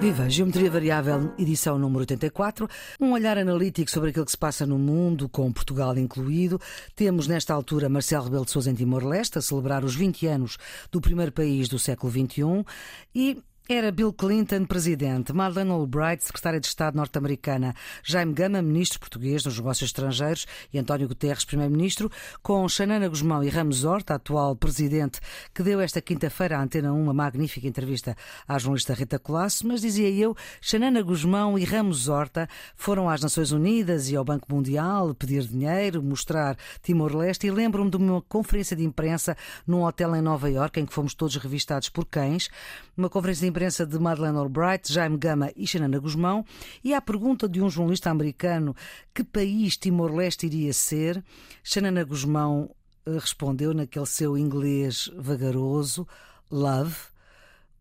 Viva Geometria Variável, edição número 84. Um olhar analítico sobre aquilo que se passa no mundo, com Portugal incluído. Temos nesta altura Marcelo Rebelo de Sousa em Timor-Leste a celebrar os 20 anos do primeiro país do século XXI e era Bill Clinton presidente, Madeleine Albright secretária de Estado norte-americana, Jaime Gama ministro português dos negócios estrangeiros e António Guterres primeiro-ministro, com Xanana Guzmão e Ramos Horta, atual presidente, que deu esta quinta-feira à Antena 1 uma magnífica entrevista à jornalista Rita Colasso, mas dizia eu, Xanana Guzmão e Ramos Horta foram às Nações Unidas e ao Banco Mundial pedir dinheiro, mostrar Timor-Leste e lembro-me de uma conferência de imprensa num hotel em Nova Iorque em que fomos todos revistados por cães, uma conferência de imprensa de Madeleine Albright, Jaime Gama e Xanana Guzmão, e à pergunta de um jornalista americano que país Timor-Leste iria ser, Xanana Guzmão eh, respondeu naquele seu inglês vagaroso: Love,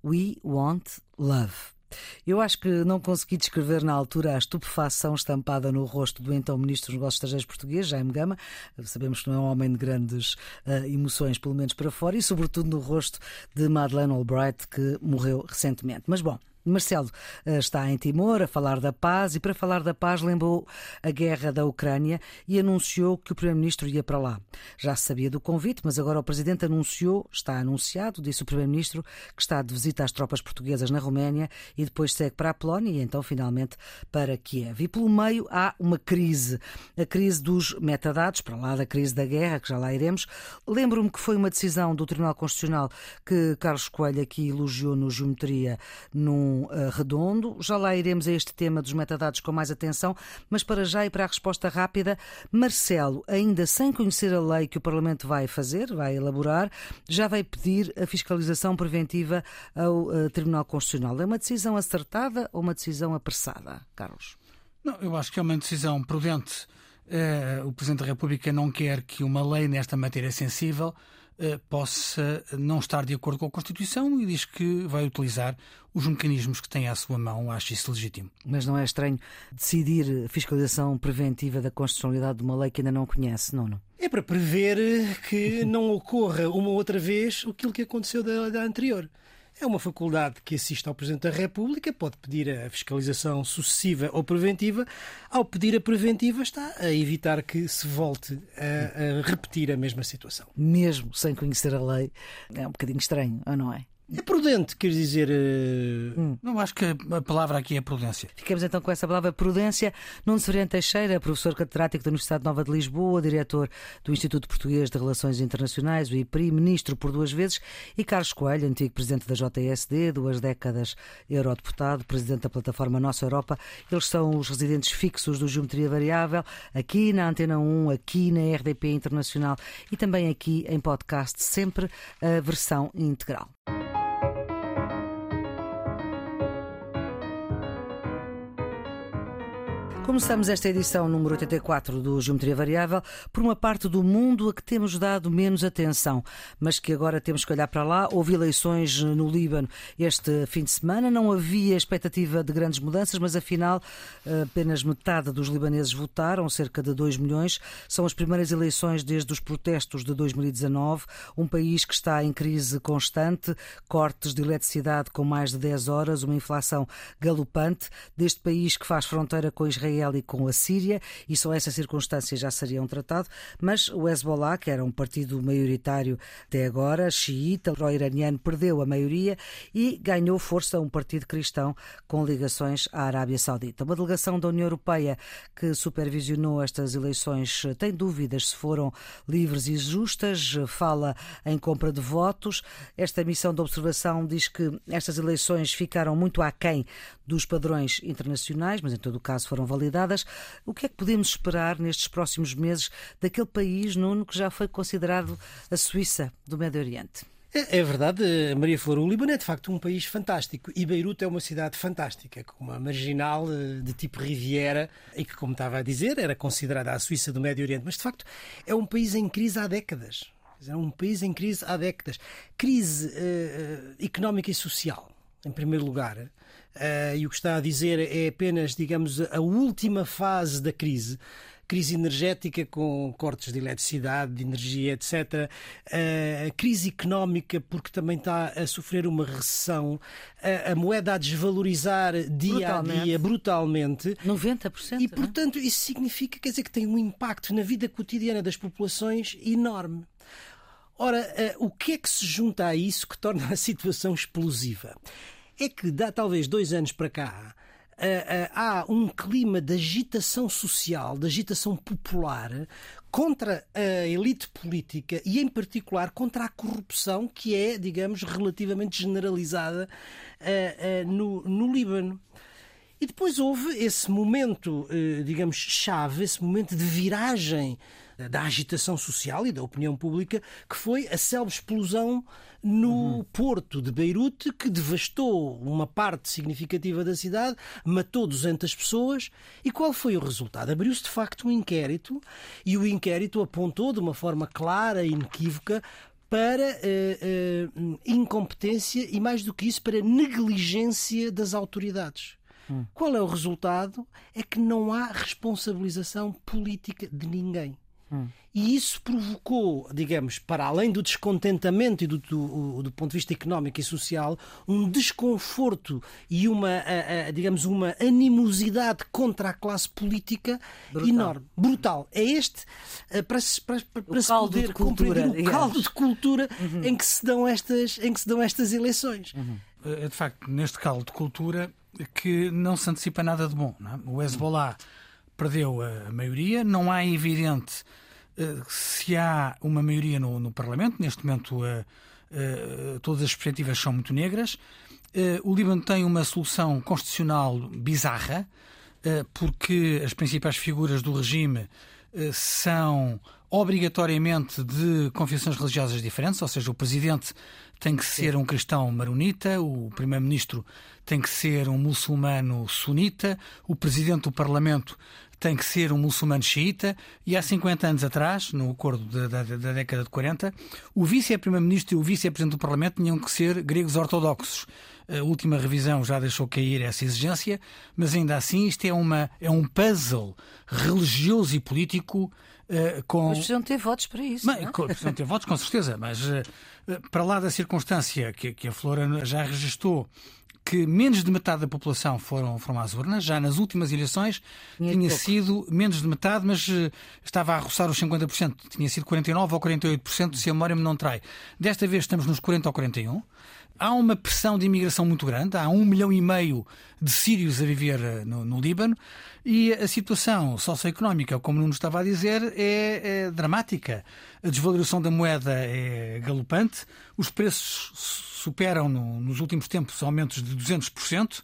we want love. Eu acho que não consegui descrever na altura a estupefação estampada no rosto do então Ministro dos Negócios Estrangeiros português, Jaime Gama. Sabemos que não é um homem de grandes uh, emoções, pelo menos para fora, e sobretudo no rosto de Madeleine Albright, que morreu recentemente. Mas bom, Marcelo eh, está em Timor a falar da paz e, para falar da paz, lembrou a guerra da Ucrânia e anunciou que o Primeiro-Ministro ia para lá. Já se sabia do convite, mas agora o Presidente anunciou, está anunciado, disse o Primeiro-Ministro, que está de visita às tropas portuguesas na Roménia e depois segue para a Polónia e então, finalmente, para Kiev. E pelo meio há uma crise, a crise dos metadados, para lá da crise da guerra, que já lá iremos. Lembro-me que foi uma decisão do Tribunal Constitucional que Carlos Coelho aqui elogiou no Geometria num uh, redondo. Já lá iremos a este tema dos metadados com mais atenção, mas para já e para a resposta rápida, Marcelo, ainda sem conhecer a lei que o Parlamento vai fazer, vai elaborar, já vai pedir a fiscalização preventiva ao uh, Tribunal Constitucional. É uma decisão acertada ou uma decisão apressada, Carlos? Não, eu acho que é uma decisão prudente. Uh, o Presidente da República não quer que uma lei nesta matéria sensível possa não estar de acordo com a Constituição e diz que vai utilizar os mecanismos que tem à sua mão, acho isso legítimo. Mas não é estranho decidir a fiscalização preventiva da constitucionalidade de uma lei que ainda não conhece, não, não? É para prever que não ocorra uma outra vez aquilo que aconteceu da, da anterior. É uma faculdade que assiste ao Presidente da República, pode pedir a fiscalização sucessiva ou preventiva. Ao pedir a preventiva, está a evitar que se volte a, a repetir a mesma situação. Mesmo sem conhecer a lei, é um bocadinho estranho, ou não é? É prudente, quer dizer. Uh... Hum. Não acho que a palavra aqui é prudência. Ficamos então com essa palavra prudência. Nuno Severiano Teixeira, professor catedrático da Universidade Nova de Lisboa, diretor do Instituto Português de Relações Internacionais, o IPRI, ministro por duas vezes, e Carlos Coelho, antigo presidente da JSD, duas décadas eurodeputado, presidente da plataforma Nossa Europa. Eles são os residentes fixos do Geometria Variável, aqui na Antena 1, aqui na RDP Internacional e também aqui em podcast, sempre a versão integral. Começamos esta edição número 84 do Geometria Variável por uma parte do mundo a que temos dado menos atenção, mas que agora temos que olhar para lá. Houve eleições no Líbano este fim de semana, não havia expectativa de grandes mudanças, mas afinal apenas metade dos libaneses votaram, cerca de 2 milhões. São as primeiras eleições desde os protestos de 2019, um país que está em crise constante, cortes de eletricidade com mais de 10 horas, uma inflação galopante, deste país que faz fronteira com Israel E com a Síria, e só essas circunstâncias já seriam tratado, mas o Hezbollah, que era um partido maioritário até agora, xiita, pro-iraniano, perdeu a maioria e ganhou força um partido cristão com ligações à Arábia Saudita. Uma delegação da União Europeia que supervisionou estas eleições tem dúvidas se foram livres e justas, fala em compra de votos. Esta missão de observação diz que estas eleições ficaram muito aquém dos padrões internacionais, mas em todo o caso foram validadas validadas. O que é que podemos esperar nestes próximos meses daquele país, Nuno, que já foi considerado a Suíça do Médio Oriente? É, é verdade, Maria Flor, o Líbano é de facto um país fantástico e Beirute é uma cidade fantástica, com uma marginal eh, de tipo Riviera e que, como estava a dizer, era considerada a Suíça do Médio Oriente, mas de facto é um país em crise há décadas. É um país em crise há décadas. Crise uh, económica e social, em primeiro lugar. Uh, e o que está a dizer é apenas, digamos, a última fase da crise crise energética com cortes de eletricidade, de energia, etc. A crise económica, porque também está a sofrer uma recessão, a moeda a desvalorizar dia a dia brutalmente. 90%. E, é? portanto, isso significa, quer dizer, que tem um impacto na vida cotidiana das populações enorme. Ora, uh, o que é que se junta a isso que torna a situação explosiva? É que dá talvez dois anos para cá. Há um clima de agitação social, de agitação popular contra a elite política e, em particular, contra a corrupção que é, digamos, relativamente generalizada no, no Líbano. E depois houve esse momento, digamos, chave, esse momento de viragem da agitação social e da opinião pública, que foi a célebre explosão no uhum. porto de Beirute, que devastou uma parte significativa da cidade, matou 200 pessoas. E qual foi o resultado? Abriu-se de facto um inquérito e o inquérito apontou de uma forma clara e inequívoca para uh, uh, incompetência e, mais do que isso, para negligência das autoridades. Hum. Qual é o resultado? É que não há responsabilização política de ninguém. Hum. E isso provocou, digamos, para além do descontentamento e do, do, do, ponto de vista económico e social, um desconforto e uma, a, a, digamos, uma animosidade contra a classe política brutal. enorme, brutal. É este, eh, para, para, para, para se poder compreender o caldo de cultura uhum. em, que se dão estas, em que se dão estas eleições. Uhum. É de facto neste caldo de cultura que não se antecipa nada de bom. É? O Hezbollah perdeu a maioria, não há evidente uh, se há uma maioria no, no Parlamento, neste momento uh, uh, todas as perspectivas são muito negras. o Líbano tem uma solução constitucional bizarra, porque as principais figuras do regime são obrigatoriamente de confissões religiosas diferentes, ou seja, o presidente tem que ser um cristão maronita, o primeiro-ministro tem que ser um muçulmano sunita, o presidente do parlamento tem que ser um muçulmano xiita, e há 50 anos atrás, no acordo da, da, da década de 40, o vice-primeiro-ministro e o vice-presidente do Parlamento tinham que ser gregos ortodoxos. A última revisão já deixou cair essa exigência, mas ainda assim isto é, uma, é um puzzle religioso e político Uh, com... Mas precisam ter votos para isso. Mas, não é? Precisam ter votos, com certeza, mas uh, para lá da circunstância que, que a Flora já registou que menos de metade da população foram, foram às urnas. Já nas últimas eleições tinha, tinha sido menos de metade, mas uh, estava a roçar os 50%. Tinha sido 49% ou 48%, se a memória me não trai. Desta vez estamos nos 40% ou 41%. Há uma pressão de imigração muito grande, há um milhão e meio de sírios a viver eh, no, no Líbano e a situação socioeconómica, como Nuno estava a dizer, é, é dramática. A desvalorização da moeda é galopante, os preços superam no, nos últimos tempos aumentos de 200%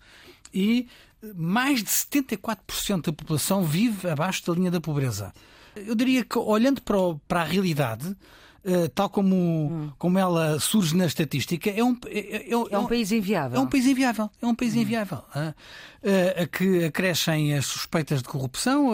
e mais de 74% da população vive abaixo da linha da pobreza. Eu diria que, olhando para, o, para a realidade, Uh, tal como, hum. como ela surge na estatística, é um, é, é, é, é um país inviável. É um país inviável. É um país hum. inviável. Uh, a que acrescem as suspeitas de corrupção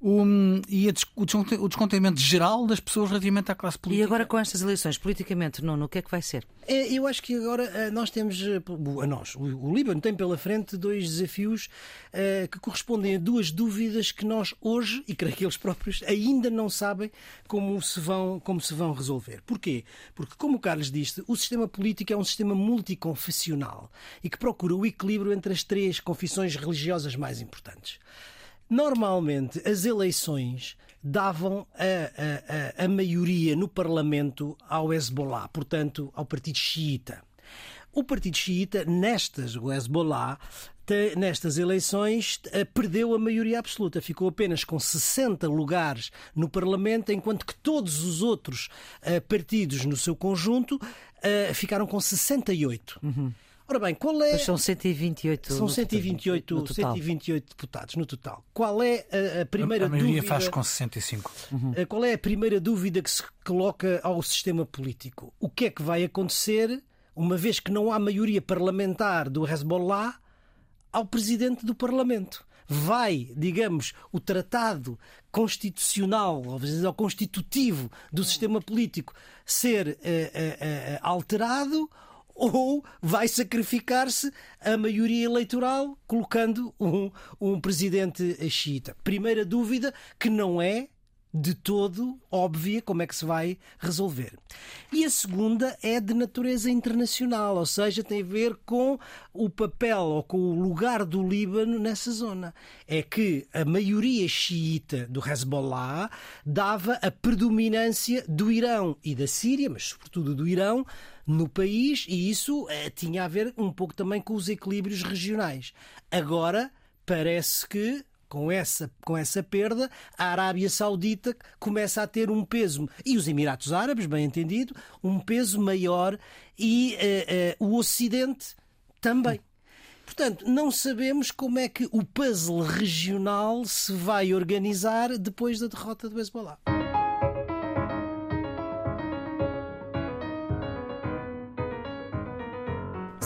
o, e a, o descontentamento geral das pessoas relativamente à classe política. E agora com estas eleições, politicamente, não, o que é que vai ser? É, eu acho que agora eh, nós temos, eh, a nós, o, Líbano tem pela frente dois desafios uh, que correspondem a duas dúvidas que nós hoje, e creio que eles próprios, ainda não sabem como se vão, como se vão resolver. Porquê? Porque, como o Carlos disse, o sistema político é um sistema multiconfessional e que procura o equilíbrio entre as três confissões religiosas mais importantes. Normalmente, as eleições davam a, a, a, maioria no Parlamento ao Hezbollah, portanto, ao Partido Xiita. O Partido Xiita, nestas, o Hezbollah, nestas eleições, eh, perdeu a maioria absoluta. Ficou apenas com 60 lugares no Parlamento, enquanto que todos os outros eh, partidos, no seu conjunto, eh, ficaram com 68. Uhum. Ora bem, qual é. Mas são 128 São 128, no 128 deputados no total. Qual é a, a primeira a, a maioria dúvida. faz com 65. Uhum. Qual é a primeira dúvida que se coloca ao sistema político? O que é que vai acontecer, uma vez que não há maioria parlamentar do Hezbollah, ao presidente do Parlamento? vai, digamos, o tratado constitucional, ou ao constitutivo do sistema político ser uh, uh, uh, alterado ou vai sacrificar-se a maioria eleitoral colocando um, um presidente xiita. Primeira dúvida que não é de todo óbvia como é que se vai resolver. E a segunda é de natureza internacional, ou seja, tem a ver com o papel ou com o lugar do Líbano nessa zona. É que a maioria xiita do Hezbollah dava a predominância do Irão e da Síria, mas sobretudo do Irão, no país, e isso eh, tinha a ver um pouco também com os equilíbrios regionais. Agora parece que com essa, com essa perda, a Arábia Saudita começa a ter um peso, e os Emirados Árabes, bem entendido, um peso maior e uh, uh, o Ocidente também. Portanto, não sabemos como é que o puzzle regional se vai organizar depois da derrota do Hezbollah.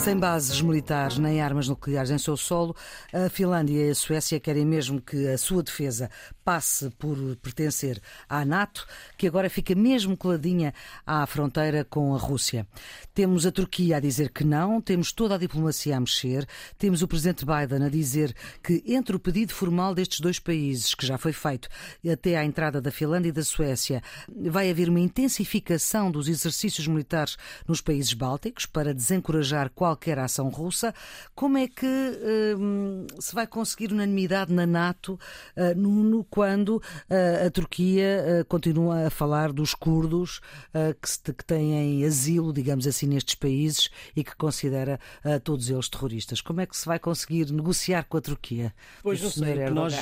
Sem bases militares nem armas nucleares em seu solo, a Finlândia e a Suécia querem mesmo que a sua defesa passe por pertencer à NATO, que agora fica mesmo coladinha à fronteira com a Rússia. Temos a Turquia a dizer que não, temos toda a diplomacia a mexer, temos o presidente Biden a dizer que entre o pedido formal destes dois países, que já foi feito, até à entrada da Finlândia e da Suécia, vai haver uma intensificação dos exercícios militares nos países bálticos para desencorajar qual qualquer ação russa. Como é que uh, se vai conseguir unanimidade na NATO uh, no, no, quando uh, a Turquia continua a falar dos curdos que, se, que, têm asilo, digamos assim, nestes países e que considera todos eles terroristas? Como é que se vai conseguir negociar com a Turquia? Pois não sei, nós,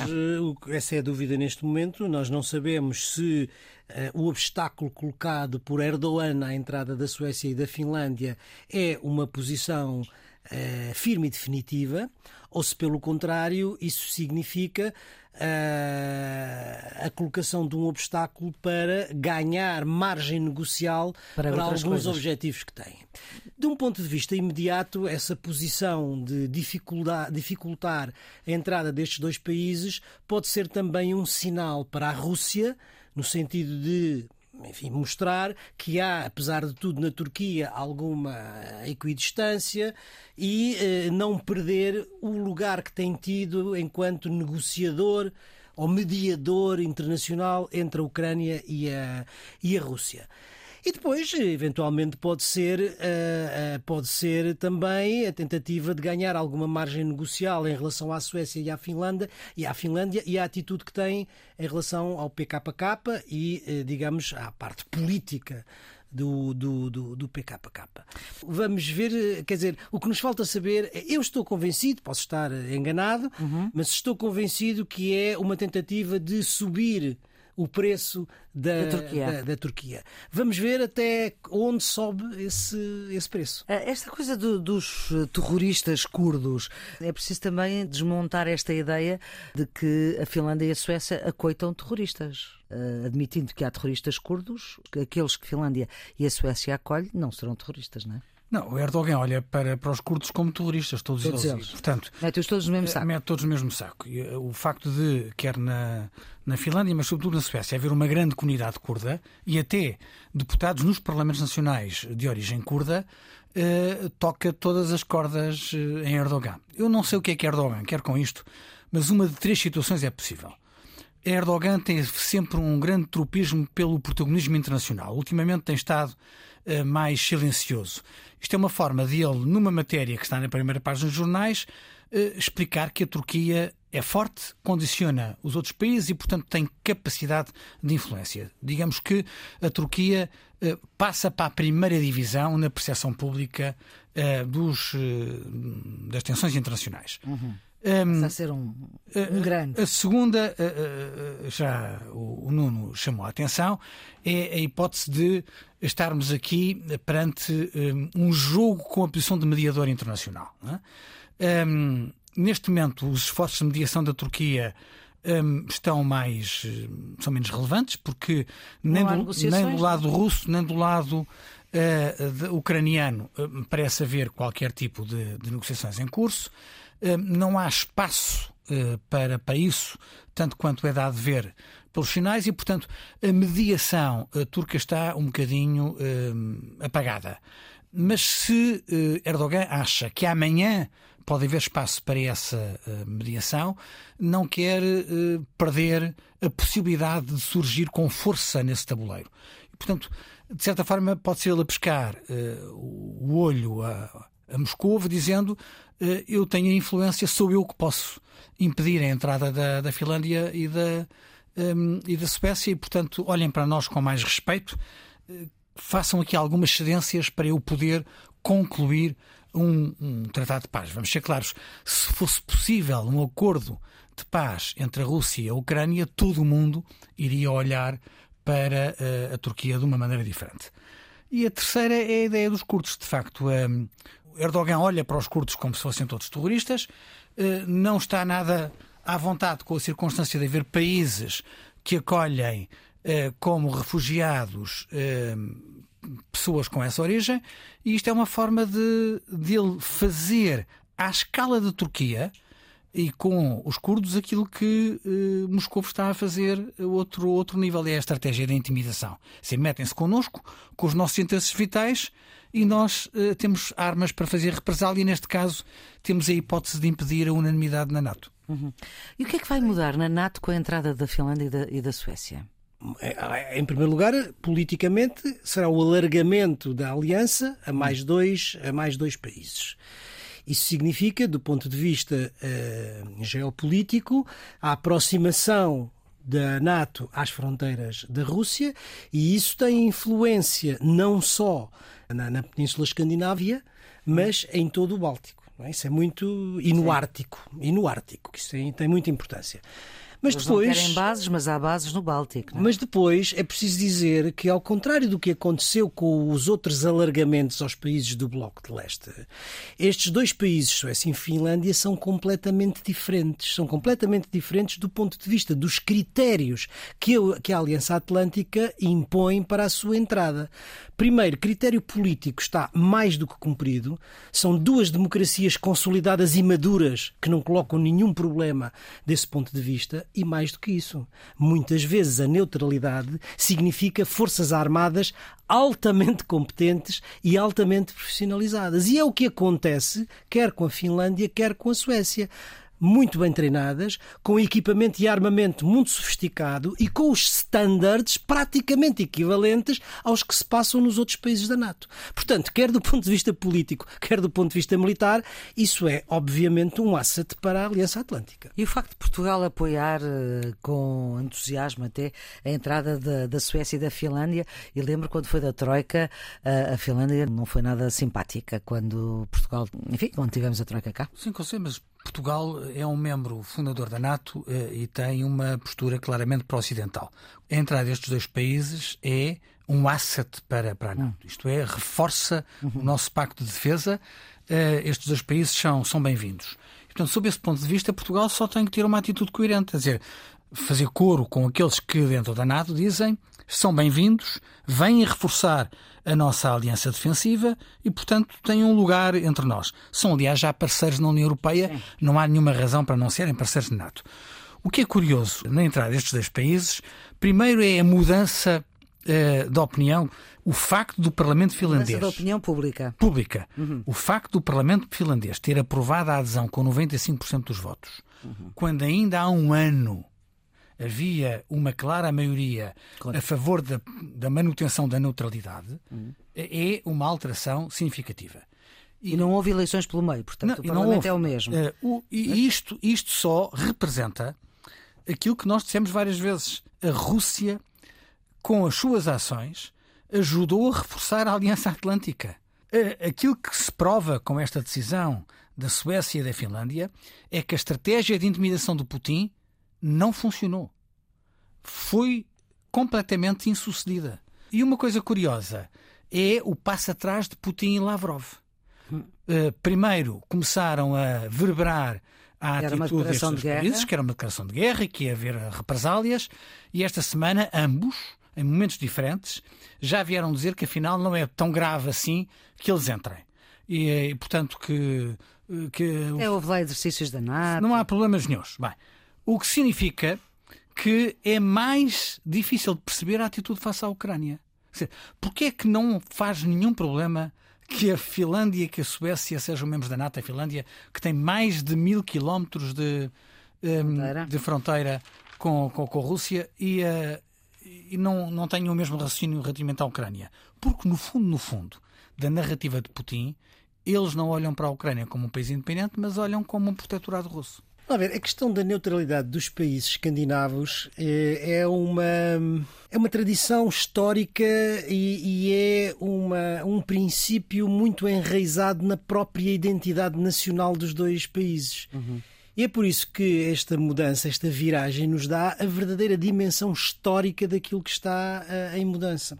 essa é a dúvida neste momento. Nós não sabemos se Uh, o obstáculo colocado por Erdogan à entrada da Suécia e da Finlândia é uma posição uh, firme e definitiva, ou se, pelo contrário, isso significa uh, a colocação de um obstáculo para ganhar margem negocial para, para alguns coisas. objetivos que têm. De um ponto de vista imediato, essa posição de dificultar a entrada destes dois países pode ser também um sinal para a Rússia no sentido de enfim, mostrar que há, apesar de tudo, na Turquia alguma equidistância e eh, não perder o lugar que tem tido enquanto negociador ou mediador internacional entre a Ucrânia e a, e a Rússia. E depois, eventualmente, pode ser, uh, uh, pode ser também a tentativa de ganhar alguma margem negocial em relação à Suécia e à Finlândia e à Finlândia e à atitude que tem em relação ao PKK e, uh, digamos, à parte política do, do, do, do, PKK. Vamos ver, quer dizer, o que nos falta saber, eu estou convencido, posso estar enganado, uhum. mas estou convencido que é uma tentativa de subir o preço da, da, Turquia. Da, da, Turquia. Vamos ver até onde sobe esse, esse preço. Eh, esta coisa do, dos terroristas curdos, é preciso também desmontar esta ideia de que a Finlândia e a Suécia acoitam terroristas. Uh, admitindo que há terroristas curdos, aqueles que Finlândia e a Suécia acolhem não serão terroristas, não é? Não, o Erdogan olha para, para os curdos como terroristas, todos, todos eles. eles. Portanto, mete-os todos no mesmo saco. Mete todos no mesmo saco. E, eh, o facto de, quer na, na Finlândia, mas sobretudo na Suécia, haver uma grande comunidade curda e até deputados nos parlamentos nacionais de origem curda, eh, toca todas as cordas eh, em Erdogan. Eu não sei o que é que Erdogan quer com isto, mas uma de três situações é possível. Erdogan tem sempre um grande tropismo pelo protagonismo internacional. Ultimamente tem estado uh, mais silencioso. Isto é uma forma de ele, numa matéria que está na primeira página dos jornais, uh, explicar que a Turquia é forte, condiciona os outros países e, portanto, tem capacidade de influência. Digamos que a Turquia uh, passa para a primeira divisão na percepção pública dos, das tensões internacionais. Uhum. Um, a ser um, um grande. A segunda, já o, Nuno chamou a atenção, é a hipótese de estarmos aqui perante um jogo com a posição de mediador internacional. É? Um, neste momento, os esforços de mediação da Turquia um, estão mais. são menos relevantes, porque nem do, nem do, lado russo, nem do lado uh, de, ucraniano uh, parece haver qualquer tipo de, de negociações em curso. Hum, não há espaço eh, para, para isso, tanto quanto é dado ver pelos sinais, e, portanto, a mediação turca está um bocadinho apagada. Mas se Erdogan acha que amanhã pode haver espaço para essa mediação, não quer perder a possibilidade de surgir com força nesse tabuleiro. E, portanto, de certa forma, pode ser ele a pescar o olho a, a Moscou, dizendo eu tenho a influência, sou eu que posso impedir a entrada da, da Finlândia e da, um, e da Suécia, e portanto olhem para nós com mais respeito, façam aqui algumas cedências para eu poder concluir um, um, tratado de paz. Vamos ser claros, se fosse possível um acordo de paz entre a Rússia e a Ucrânia, todo o mundo iria olhar para uh, a Turquia de uma maneira diferente. E a terceira é a ideia dos curdos. De facto, um, Erdogan olha para os curdos como se fossem todos terroristas, uh, não está nada à vontade com a circunstância de haver países que acolhem uh, como refugiados pessoas com essa origem, e isto é uma forma de, de ele fazer à escala da Turquia e com os curdos aquilo que eh, Moscou está a fazer a outro, outro nível, é a estratégia da intimidação. Se metem-se connosco, com os nossos interesses vitais, e nós eh, temos armas para fazer represália, e neste caso temos a hipótese de impedir a unanimidade na NATO. Uhum. E o que é que vai mudar na NATO com a entrada da Finlândia e da, e da Suécia? Em primeiro lugar, politicamente, será o alargamento da aliança a mais dois, a mais dois países. Isso significa, do ponto de vista uh, geopolítico, a aproximação da NATO às fronteiras da Rússia e isso tem influência não só na, na Península Escandinávia, mas em todo o Báltico. É? Isso é muito. e no Ártico. E no Ártico, isso tem, tem muita importância. Mas Eles depois. Não querem bases, mas há bases no Báltico. É? Mas depois é preciso dizer que, ao contrário do que aconteceu com os outros alargamentos aos países do Bloco de Leste, estes dois países, Suécia e Finlândia, são completamente diferentes. São completamente diferentes do ponto de vista dos critérios que a, que a Aliança Atlântica impõe para a sua entrada. Primeiro, critério político está mais do que cumprido. São duas democracias consolidadas e maduras que não colocam nenhum problema desse ponto de vista. E mais do que isso, muitas vezes a neutralidade significa forças armadas altamente competentes e altamente profissionalizadas. E é o que acontece quer com a Finlândia, quer com a Suécia muito bem treinadas, com equipamento e armamento muito sofisticado e com os standards praticamente equivalentes aos que se passam nos outros países da NATO. Portanto, quer do ponto de vista político, quer do ponto de vista militar, isso é obviamente um asset para a Aliança Atlântica. E o facto de Portugal apoiar eh, com entusiasmo até a entrada da, da Suécia e da Finlândia, e lembro quando foi da Troika, a, a Finlândia não foi nada simpática quando Portugal, enfim, quando tivemos a Troika cá. Sim, com mas Portugal é um membro fundador da NATO eh, e tem uma postura claramente pró-ocidental. A entrada destes dois países é um asset para, para a NATO, hum. isto é, reforça uhum. o nosso pacto de defesa. Eh, estes dois países são, são bem-vindos. Portanto, sob esse ponto de vista, Portugal só tem que ter uma atitude coerente, quer dizer, fazer coro com aqueles que dentro da NATO dizem são bem-vindos, vêm reforçar a nossa aliança defensiva e, portanto, têm um lugar entre nós. São, aliás, já parceiros na União Europeia, Sim. não há nenhuma razão para não serem parceiros na NATO. O que é curioso na entrada destes dois países, primeiro é a mudança uh, de opinião, o facto do Parlamento finlandês. Mudança de opinião pública. Pública. Uhum. O facto do Parlamento finlandês ter aprovado a adesão com 95% dos votos, uhum. quando ainda há um ano havia uma clara maioria claro. a favor da, da, manutenção da neutralidade, uhum. é uma alteração significativa. E, e, não houve eleições pelo meio, portanto não, o Parlamento houve, é o mesmo. Uh, o, e isto, isto só representa aquilo que nós dissemos várias vezes. A Rússia, com as suas ações, ajudou a reforçar a Aliança Atlântica. Uh, aquilo que se prova com esta decisão da Suécia e da Finlândia é que a estratégia de intimidação do Putin não funcionou. Foi completamente insucedida. E uma coisa curiosa é o passo atrás de Putin e Lavrov. Uh, primeiro começaram a verberar a era atitude destes de países, que era uma declaração de guerra e que ia haver represálias, e esta semana ambos, em momentos diferentes, já vieram dizer que afinal não é tão grave assim que eles entrem. E, e portanto que, que... É, houve lá exercícios da NATO. Não há problemas nenhums. Bem, o que significa que é mais difícil de perceber a atitude face à Ucrânia. Porquê é que não faz nenhum problema que a Finlândia e que a Suécia sejam membros da NATO. A Finlândia, que tem mais de mil quilómetros de, um, fronteira. de fronteira com, com, com a Rússia e, uh, e não, não tenham o mesmo raciocínio relativamente à Ucrânia. Porque, no fundo, no fundo, da narrativa de Putin, eles não olham para a Ucrânia como um país independente, mas olham como um protetorado russo. A ver, a questão da neutralidade dos países escandinavos é, é uma, é uma tradição histórica e, e, é uma, um princípio muito enraizado na própria identidade nacional dos dois países. Uhum. E é por isso que esta mudança, esta viragem, nos dá a verdadeira dimensão histórica daquilo que está uh, em mudança.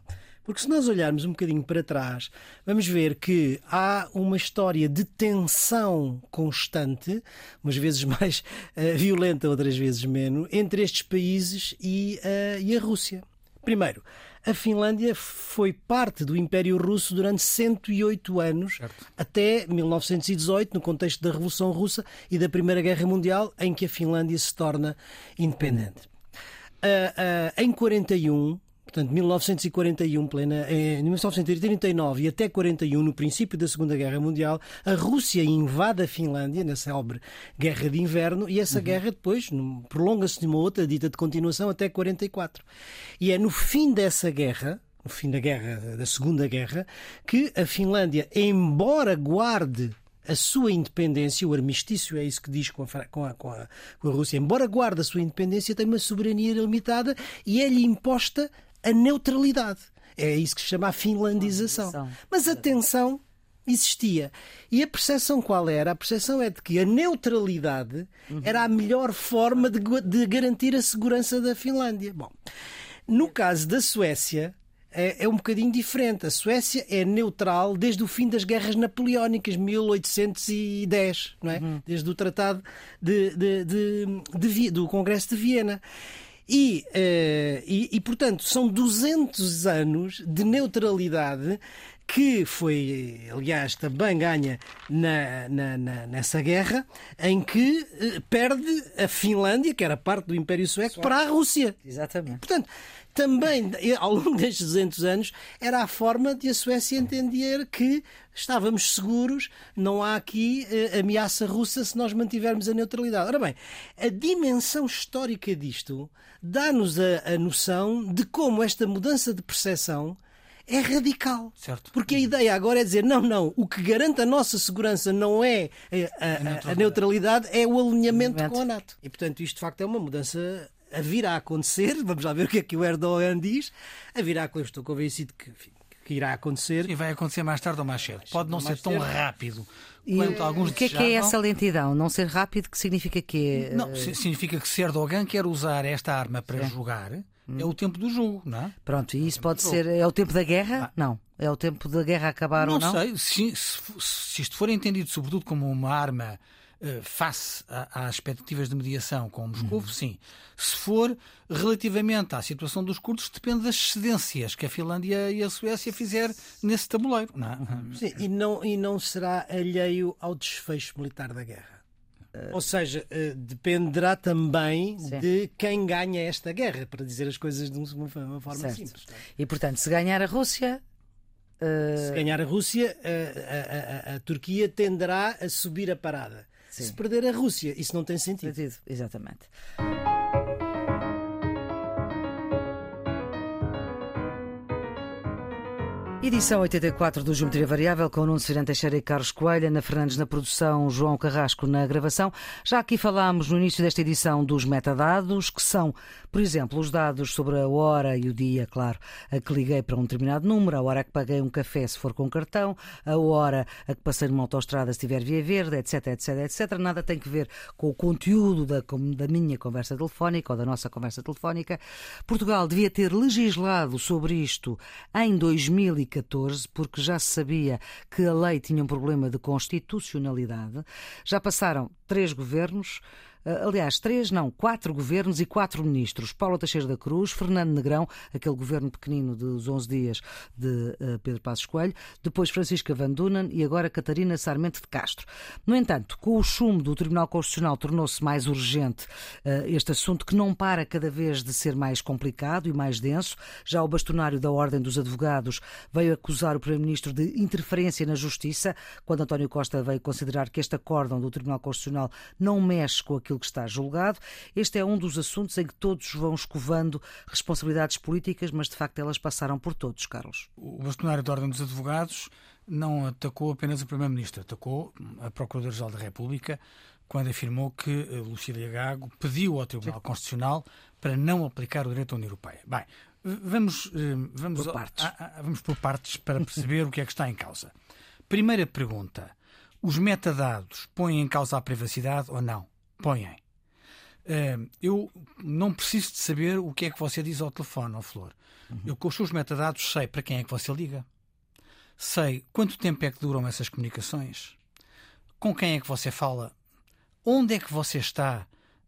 Porque se nós olharmos um bocadinho para trás, vamos ver que há uma história de tensão constante, umas vezes mais uh, violenta, outras vezes menos, entre estes países e, uh, e a Rússia. Primeiro, a Finlândia foi parte do Império Russo durante 108 anos, certo. até 1918, no contexto da Revolução Russa e da Primeira Guerra Mundial, em que a Finlândia se torna independente. Uh, uh, em 41, Portanto, 1941, plena, em 1939 e até 41, no princípio da Segunda Guerra Mundial, a Rússia invade a Finlândia na célebre Guerra de Inverno e essa uhum. guerra depois prolonga-se de uma outra dita de continuação até 44. E é no fim dessa guerra, no fim da guerra, da Segunda Guerra, que a Finlândia, embora guarde a sua independência, o armistício é isso que diz com a, com a, com a, com a Rússia, embora guarde a sua independência, tem uma soberania limitada e é-lhe imposta a neutralidade. É isso que se chama a finlandização. Mas atenção, existia. E a percepção qual era? A percepção é de que a neutralidade uhum. era a melhor forma de, de, garantir a segurança da Finlândia. Bom, no caso da Suécia. É, é um bocadinho diferente. A Suécia é neutral desde o fim das guerras napoleónicas, 1810, não é? Uhum. desde o Tratado de, de, de, do Congresso de Viena. E, uh, e, e, portanto, são 200 anos de neutralidade que foi, aliás, também ganha na, na, na, nessa guerra, em que uh, perde a Finlândia, que era parte do Império Sueco, para a Rússia. Exatamente. Portanto, também ao longo destes 200 anos era a forma de a Suécia entender que estávamos seguros, não há aqui uh, ameaça russa se nós mantivermos a neutralidade. Ora bem, a dimensão histórica disto dá-nos a, a noção de como esta mudança de percepção é radical. Certo. Porque a ideia agora é dizer: não, não, o que garante a nossa segurança não é a, a, a, neutralidade. a neutralidade, é o alinhamento com a NATO. E portanto, isto de facto é uma mudança a vir a acontecer. Vamos lá ver o que é que o Erdogan diz. A vir a acontecer, estou convencido que, que irá acontecer. E vai acontecer mais tarde ou mais cedo. Pode não ser tão cedo. rápido. Quanto alguns o que é que é essa lentidão? Não ser rápido, que significa que Não, significa que se Erdogan quer usar esta arma para Sim. jogar, é o tempo do jogo, não é? Pronto, e isso pode ser. É o tempo da guerra? Ah. Não. É o tempo da guerra acabar não ou não? Não sei. Se, se, se, isto for entendido, sobretudo, como uma arma face a, às expectativas de mediação com Moscou, uhum. sim. Se for relativamente à situação dos curdos, depende das cedências que a Finlândia e a Suécia fizer nesse tabuleiro. Não é? Uhum. Sim, e não, e não será alheio ao desfecho militar da guerra. Uh, Ou seja, uh, dependerá também sim. de quem ganha esta guerra, para dizer as coisas de uma, uma forma certo. simples. É? E portanto, se ganhar a Rússia. Uh... Se ganhar a Rússia, a, a, a, a, Turquia tenderá a subir a parada. Sim. Se perder a Rússia, isso não tem sentido. sentido. Exatamente. Edição 84 do Geometria Variável com Nuno Cirante Teixeira e Carlos Coelho, Ana Fernandes na produção, João Carrasco na gravação. Já aqui falámos no início desta edição dos metadados, que são, por exemplo, os dados sobre a hora e o dia, claro, a que liguei para um determinado número, a hora a que paguei um café se for com cartão, a hora a que passei numa autostrada se tiver via verde, etc, etc, etc. Nada tem que ver com o conteúdo da, da minha conversa telefónica ou da nossa conversa telefónica. Portugal devia ter legislado sobre isto em 2014 2014, porque já se sabia que a lei tinha um problema de constitucionalidade. Já passaram três governos. Uh, aliás, três, não, quatro governos e quatro ministros. Paulo Teixeira da Cruz, Fernando Negrão, aquele governo pequenino dos 11 dias de uh, Pedro Passos Coelho, depois Francisca Van Dunen e agora Catarina Sarmente de Castro. No entanto, com o chumbo do Tribunal Constitucional tornou-se mais urgente uh, este assunto que não para cada vez de ser mais complicado e mais denso. Já o bastonário da Ordem dos Advogados veio acusar o Primeiro-Ministro de interferência na Justiça, quando António Costa veio considerar que este acórdão do Tribunal Constitucional não mexe com aquilo que está julgado. Este é um dos assuntos em que todos vão escovando responsabilidades políticas, mas de facto elas passaram por todos, Carlos. O bastonário da Ordem dos Advogados não atacou apenas o Primeiro-Ministro, atacou a Procuradora-Geral da República quando afirmou que eh, Lucília Gago pediu ao Tribunal Sim. Constitucional para não aplicar o direito à União Europeia. Bem, vamos, eh, vamos, por partes. A, a, vamos por partes para perceber o que é que está em causa. Primeira pergunta: os metadados põem em causa a privacidade ou não? Põem. Eu não preciso de saber o que é que você diz ao telefone, ao Flor. Uhum. Eu, com os seus metadados, sei para quem é que você liga. Sei quanto tempo é que duram essas comunicações. Com quem é que você fala onde é que você está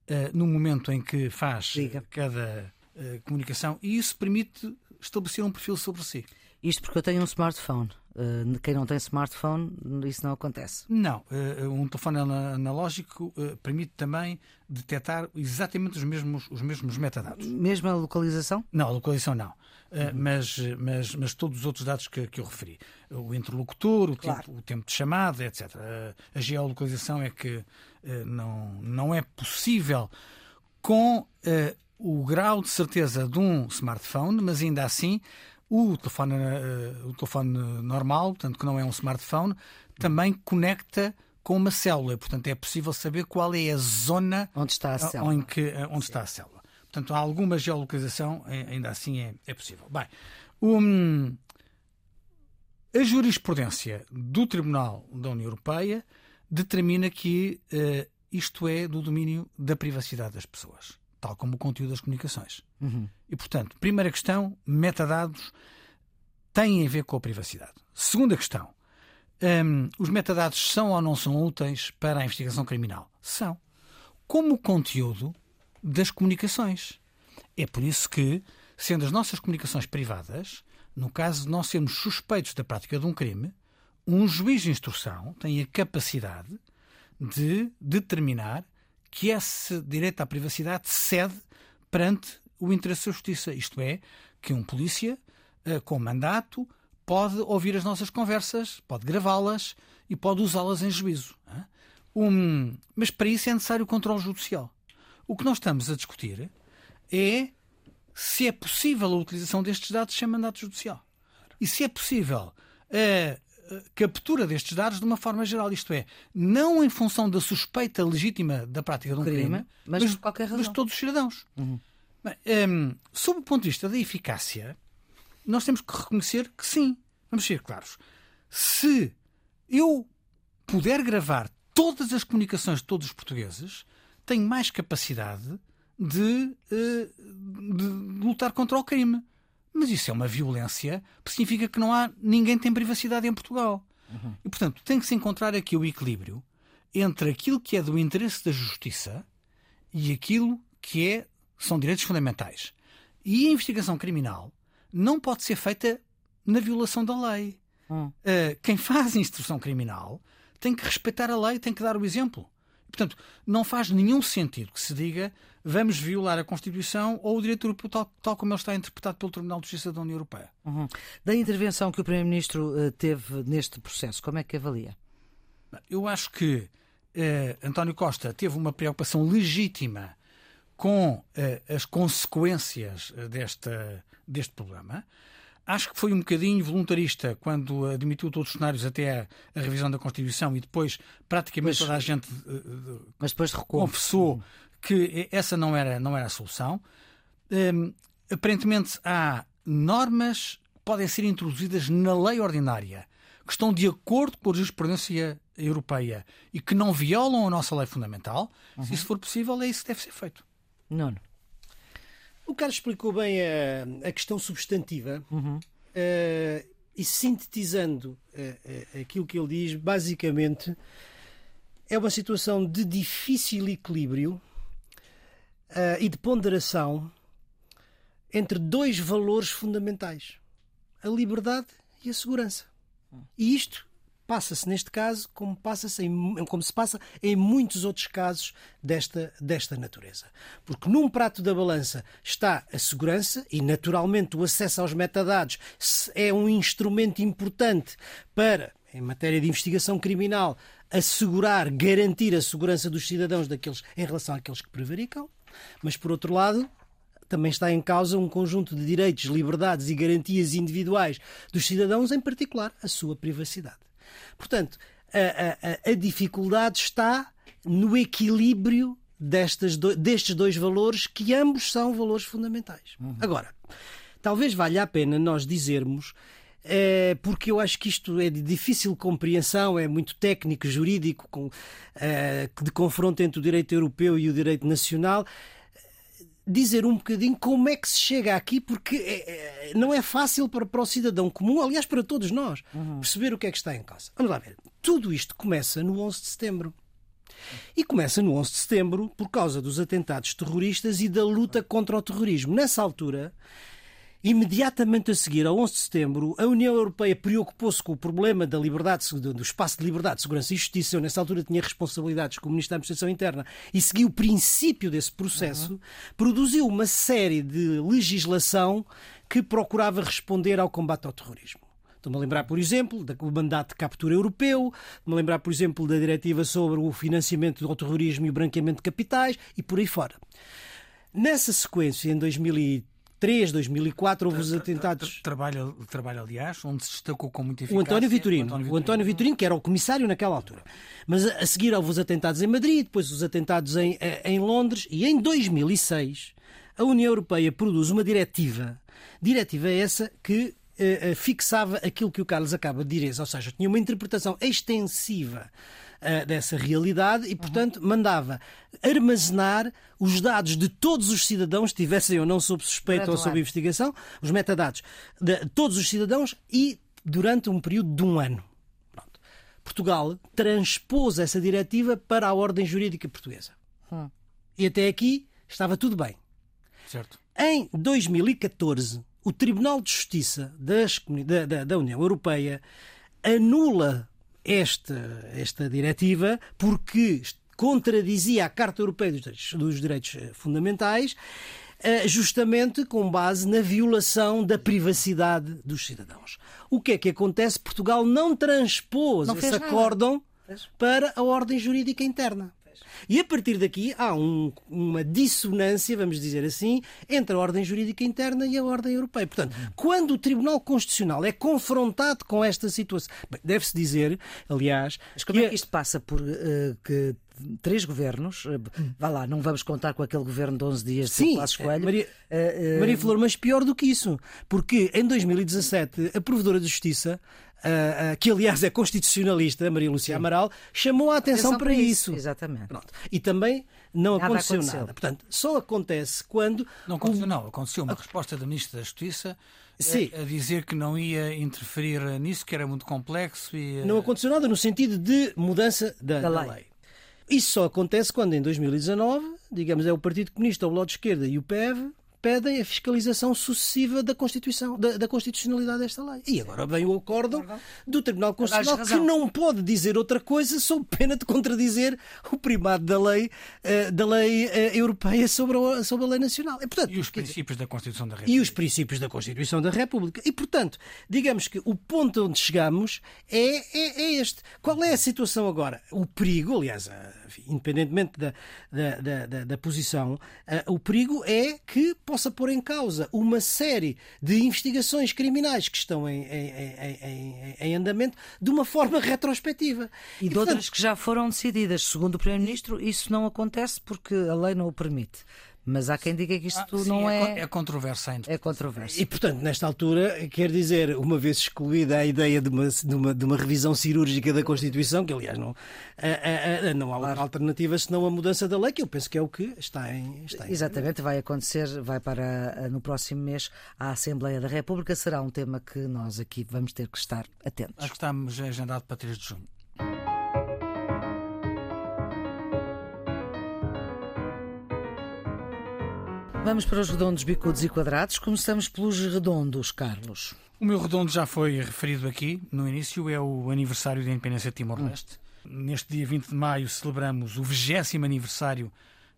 uh, no momento em que faz Diga. cada uh, comunicação e isso permite estabelecer um perfil sobre si. Isto porque eu tenho um smartphone. Uh, quem não tem smartphone, isso não acontece. Não, uh, um telefone analógico uh, permite também detectar exatamente os mesmos, os mesmos metadados. Mesmo a localização? Não, a localização não. Uhum. Mas, mas, mas todos os outros dados que, que eu referi. O interlocutor, o, claro. tempo, o tempo de chamada, etc. A geolocalização é que não, não é possível com o grau de certeza de um smartphone, mas ainda assim o telefone, uh, o telefone normal, portanto que não é um smartphone, também conecta com uma célula. Portanto, é possível saber qual é a zona onde está a célula. Em que, eh, onde está a célula. Portanto, há alguma geolocalização, eh, ainda assim é, é possível. Bem, um, a jurisprudência do Tribunal da União Europeia determina que uh, isto é do domínio da privacidade das pessoas tal como o conteúdo das comunicações. Uhum. E, portanto, primeira questão, metadados têm a ver com a privacidade. Segunda questão, um, os metadados são ou não são úteis para a investigação criminal? São. Como o conteúdo das comunicações. É por isso que, sendo as nossas comunicações privadas, no caso de nós sermos suspeitos da prática de um crime, um juiz de instrução tem a capacidade de determinar que esse direito à privacidade cede perante o interesse da justiça. Isto é, que um polícia eh, com mandato pode ouvir as nossas conversas, pode gravá-las e pode usá-las em juízo. Um, mas para isso é necessário o controle judicial. O que nós estamos a discutir é se é possível a utilização destes dados sem mandato judicial. E se é possível a captura destes dados de uma forma geral, isto é, não em função da suspeita legítima da prática de um crime, crime mas, mas, por qualquer razão. mas todos os cidadãos. Uhum. Bem, um, sob o ponto de vista da eficácia, nós temos que reconhecer que sim, vamos ser claros. Se eu puder gravar todas as comunicações de todos os portugueses, tenho mais capacidade de, eh, de lutar contra o crime. Mas isso é uma violência que significa que não há ninguém tem privacidade em Portugal. Uhum. E, portanto, tem que se encontrar aqui o equilíbrio entre aquilo que é do interesse da justiça e aquilo que é, são direitos fundamentais. E a investigação criminal não pode ser feita na violação da lei. Uhum. Uh, quem faz instrução criminal tem que respeitar a lei, tem que dar o exemplo. Portanto, não faz nenhum sentido que se diga vamos violar a Constituição ou o direito europeu tal, tal como ele está interpretado pelo Tribunal de Justiça da União Europeia. Uhum. Da intervenção que o Primeiro-Ministro uh, teve neste processo, como é que avalia? Eu acho que uh, António Costa teve uma preocupação legítima com uh, as consequências desta, deste problema. Acho que foi um bocadinho voluntarista quando admitiu todos os cenários até a, revisão da Constituição e depois praticamente mas, toda a gente uh, mas depois confessou que essa não era, não era a solução. Um, aparentemente há normas que podem ser introduzidas na lei ordinária que estão de acordo com a jurisprudência europeia e que não violam a nossa lei fundamental. Uhum. Se isso for possível, é isso que deve ser feito. Não. O Carlos explicou bem a, a questão substantiva uhum. uh, e sintetizando uh, uh, aquilo que ele diz, basicamente é uma situação de difícil equilíbrio uh, e de ponderação entre dois valores fundamentais: a liberdade e a segurança. E isto passa-se neste caso como, passa-se em, como se passa em muitos outros casos desta, desta natureza. Porque num prato da balança está a segurança e, naturalmente, o acesso aos metadados é um instrumento importante para, em matéria de investigação criminal, assegurar, garantir a segurança dos cidadãos daqueles, em relação àqueles que prevaricam. Mas, por outro lado, também está em causa um conjunto de direitos, liberdades e garantias individuais dos cidadãos, em particular a sua privacidade. Portanto, a, a, a dificuldade está no equilíbrio destes, do, destes dois valores, que ambos são valores fundamentais. Uhum. Agora, talvez valha a pena nós dizermos é, porque eu acho que isto é de difícil compreensão, é muito técnico, jurídico, com, é, de confronto entre o direito europeu e o direito nacional dizer um bocadinho como é que se chega aqui, porque é, não é fácil para, para o cidadão comum, aliás, para todos nós, uhum. perceber o que é que está em causa. Vamos lá ver. Tudo isto começa no 11 de setembro. E começa no 11 de setembro por causa dos atentados terroristas e da luta contra o terrorismo. Nessa altura, Imediatamente a seguir, ao 11 de setembro, a União Europeia preocupou-se com o problema da liberdade, do espaço de liberdade, segurança e justiça. Eu, nessa altura, tinha responsabilidades como Ministro da Administração Interna e segui o princípio desse processo. Uhum. Produziu uma série de legislação que procurava responder ao combate ao terrorismo. Estou-me a lembrar, por exemplo, do mandato de captura europeu, estou-me a lembrar, por exemplo, da diretiva sobre o financiamento do terrorismo e o branqueamento de capitais e por aí fora. Nessa sequência, em 2013, 2003, 2004, houve os atentados. Trabalho, trabalho, aliás, onde se destacou com muita eficácia. O António Vitorino. O António Vitorino, o António Vitorino que era o comissário naquela altura. Mas a seguir houve os atentados em Madrid, depois os atentados em, eh, em Londres e em 2006 a União Europeia produz uma diretiva. Diretiva essa que uh, fixava aquilo que o Carlos acaba de dizer, ou seja, tinha uma interpretação extensiva uh, dessa realidade e, portanto, uhum. mandava armazenar os dados de todos os cidadãos, tivessem ou não sob suspeita ou sob investigação, os metadados de todos os cidadãos e durante um período de um ano. Pronto. Portugal transpôs essa diretiva para a ordem jurídica portuguesa. Hum. E até aqui estava tudo bem. Certo. Em 2014, o Tribunal de Justiça das, da, da, da União Europeia anula esta, esta diretiva porque contradizia a Carta Europeia dos Direitos, dos Direitos eh, Fundamentais, eh, justamente com base na violação da privacidade dos cidadãos. O que é que acontece? Portugal não transpôs não esse acórdão para a ordem jurídica interna. E a partir daqui há um, uma dissonância, vamos dizer assim, entre a ordem jurídica interna e a ordem europeia. Portanto, quando o Tribunal Constitucional é confrontado com esta situação, deve-se dizer, aliás. Mas como é que isto passa por uh, que três governos, uh, vá lá, não vamos contar com aquele governo de 11 dias de Sim, Coelho. Maria, uh, Maria Flor, mas pior do que isso, porque em 2017 a Provedora de Justiça uh, uh, que aliás é constitucionalista, Maria Lúcia Sim. Amaral, chamou a atenção, atenção para, para isso. isso. Exatamente. Pronto. E também não nada aconteceu, aconteceu, nada. Portanto, só acontece quando. Não aconteceu, não. Aconteceu uma resposta da Ministra da Justiça Sim. A, a, dizer que não ia interferir nisso, que era muito complexo. E, não aconteceu nada no sentido de mudança da, da, lei. da lei. Isso só acontece quando, em 2019, digamos, é o Partido Comunista, o Bloco de Esquerda e o PEV pedem a fiscalização sucessiva da, Constituição, da, da constitucionalidade desta lei. E agora vem o acórdão do Tribunal Constitucional que não pode dizer outra coisa sob pena de contradizer o primado da lei, uh, da lei uh, europeia sobre a, sobre a lei nacional. E, portanto, e os princípios dizer, da Constituição da República. E os princípios da Constituição da República. E, portanto, digamos que o ponto onde chegamos é, é, é este. Qual é a situação agora? O perigo, aliás, enfim, independentemente da, da, da, da posição, uh, o perigo é que possa pôr em causa uma série de investigações criminais que estão em, em, em, em andamento de uma forma retrospectiva. E, e de outras que já foram decididas. Segundo o Primeiro-Ministro, isso não acontece porque a lei não o permite. Mas há quem diga que isto ah, sim, não é. É, é controverso ainda. É controverso. E, portanto, nesta altura, quer dizer, uma vez excluída a ideia de uma, de uma, de uma revisão cirúrgica da Constituição, que aliás não, a, a, a, não há outra alternativa senão a mudança da lei, que eu penso que é o que está em. Está em... Exatamente, vai acontecer, vai para no próximo mês a Assembleia da República. Será um tema que nós aqui vamos ter que estar atentos. Acho que estamos agendado para 3 de junho. Vamos para os redondos, bicudos e quadrados. Começamos pelos redondos, Carlos. O meu redondo já foi referido aqui no início, é o aniversário da independência de Timor-Leste. Hum. Neste dia 20 de maio celebramos o 20 aniversário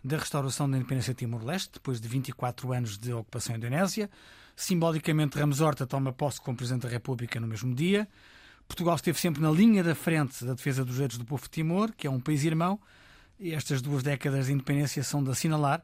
da restauração da independência de Timor-Leste, depois de 24 anos de ocupação indonésia. Simbolicamente, Ramos Horta toma posse como Presidente da República no mesmo dia. Portugal esteve sempre na linha da frente da defesa dos direitos do povo de Timor, que é um país irmão, e estas duas décadas de independência são de assinalar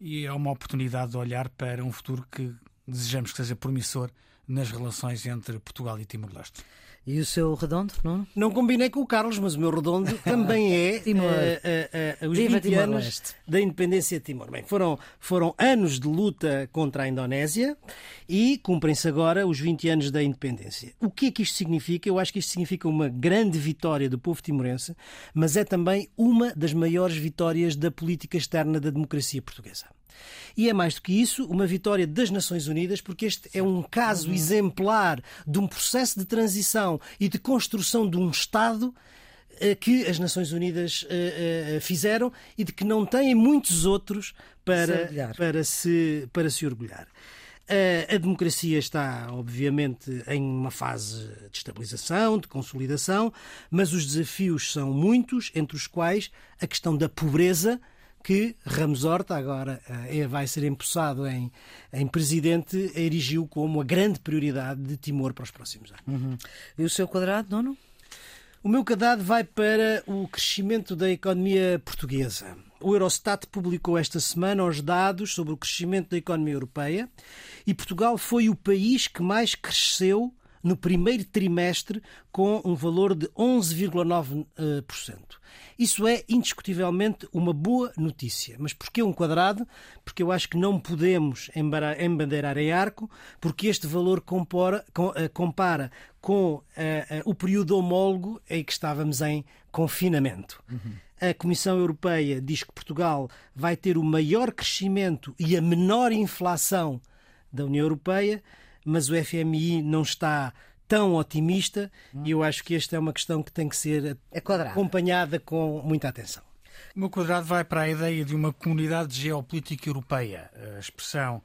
e é uma oportunidade de olhar para um futuro que desejamos que seja promissor nas relações entre Portugal e Timor-Leste. E o seu redondo, não? Não combinei com o Carlos, mas o meu redondo também é Timor. Uh, uh, uh, os Viva 20 anos da independência de Timor. Bem, foram, foram anos de luta contra a Indonésia e cumprem-se agora os 20 anos da independência. O que é que isto significa? Eu acho que isto significa uma grande vitória do povo timorense, mas é também uma das maiores vitórias da política externa da democracia portuguesa. E é mais do que isso, uma vitória das Nações Unidas, porque este é um caso uhum. exemplar de um processo de transição e de construção de um Estado eh, que as Nações Unidas uh, uh, fizeram e de que não têm muitos outros para, para, se, para se orgulhar. A democracia está, obviamente, em uma fase de estabilização, de consolidação, mas os desafios são muitos, entre os quais a questão da pobreza que Ramos Horta, agora uh, vai ser empossado em, em presidente, erigiu como a grande prioridade de Timor para os próximos anos. Uhum. E o seu quadrado, nono? O meu quadrado vai para o crescimento da economia portuguesa. O Eurostat publicou esta semana os dados sobre o crescimento da economia europeia e Portugal foi o país que mais cresceu no primeiro trimestre com um valor de 11,9%. Isso é indiscutivelmente uma boa notícia. Mas porquê um quadrado? Porque eu acho que não podemos embandeirar em arco, porque este valor compara, eh, compara com uh, uh, o período homólogo em que estávamos em confinamento. Uhum. A Comissão Europeia diz que Portugal vai ter o maior crescimento e a menor inflação da União Europeia, mas o FMI não está tão otimista hum. e eu acho que esta é uma questão que tem que ser é acompanhada com muita atenção. O meu quadrado vai para a ideia de uma comunidade geopolítica europeia. A expressão